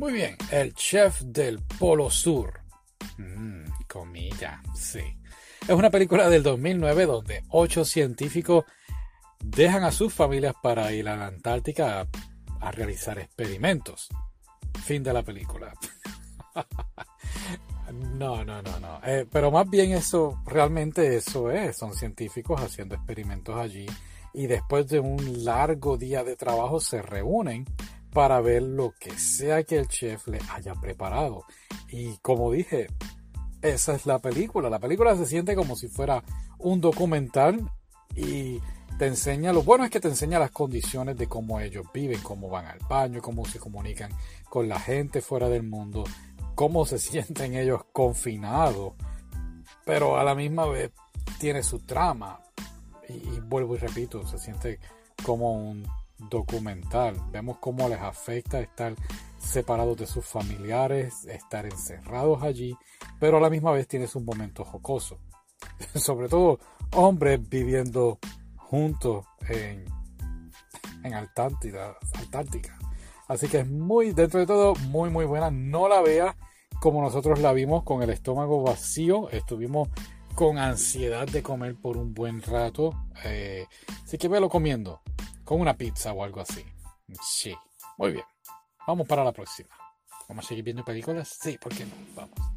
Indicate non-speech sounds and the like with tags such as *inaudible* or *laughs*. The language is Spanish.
Muy bien, el chef del Polo Sur. Comida, sí. Es una película del 2009 donde ocho científicos dejan a sus familias para ir a la Antártica a, realizar experimentos. Fin de la película. *laughs* no, no, no, no. Eh, pero más bien eso, realmente eso es. Son científicos haciendo experimentos allí y después de un largo día de trabajo se reúnen para ver lo que sea que el chef le haya preparado. Y como dije, esa es la película. La película se siente como si fuera un documental y te enseña, lo bueno es que te enseña las condiciones de cómo ellos viven, cómo van al baño, cómo se comunican con la gente fuera del mundo, cómo se *laughs* sienten ellos confinados, pero a la misma vez tiene su trama. Y, vuelvo y repito, se siente como un documental. Vemos cómo les afecta estar separados de sus familiares, estar encerrados allí, pero a la misma vez tiene un momento jocoso. *laughs* Sobre todo hombres viviendo juntos en, en Antártica. Así que es muy, dentro de todo, muy, muy buena. No la vea como nosotros la vimos con el estómago vacío. Estuvimos con ansiedad de comer por un buen rato. Eh, así que velo comiendo con una pizza o algo así. Sí, muy bien. Vamos para la próxima. ¿Vamos a seguir viendo películas? Sí, ¿por qué no? Vamos.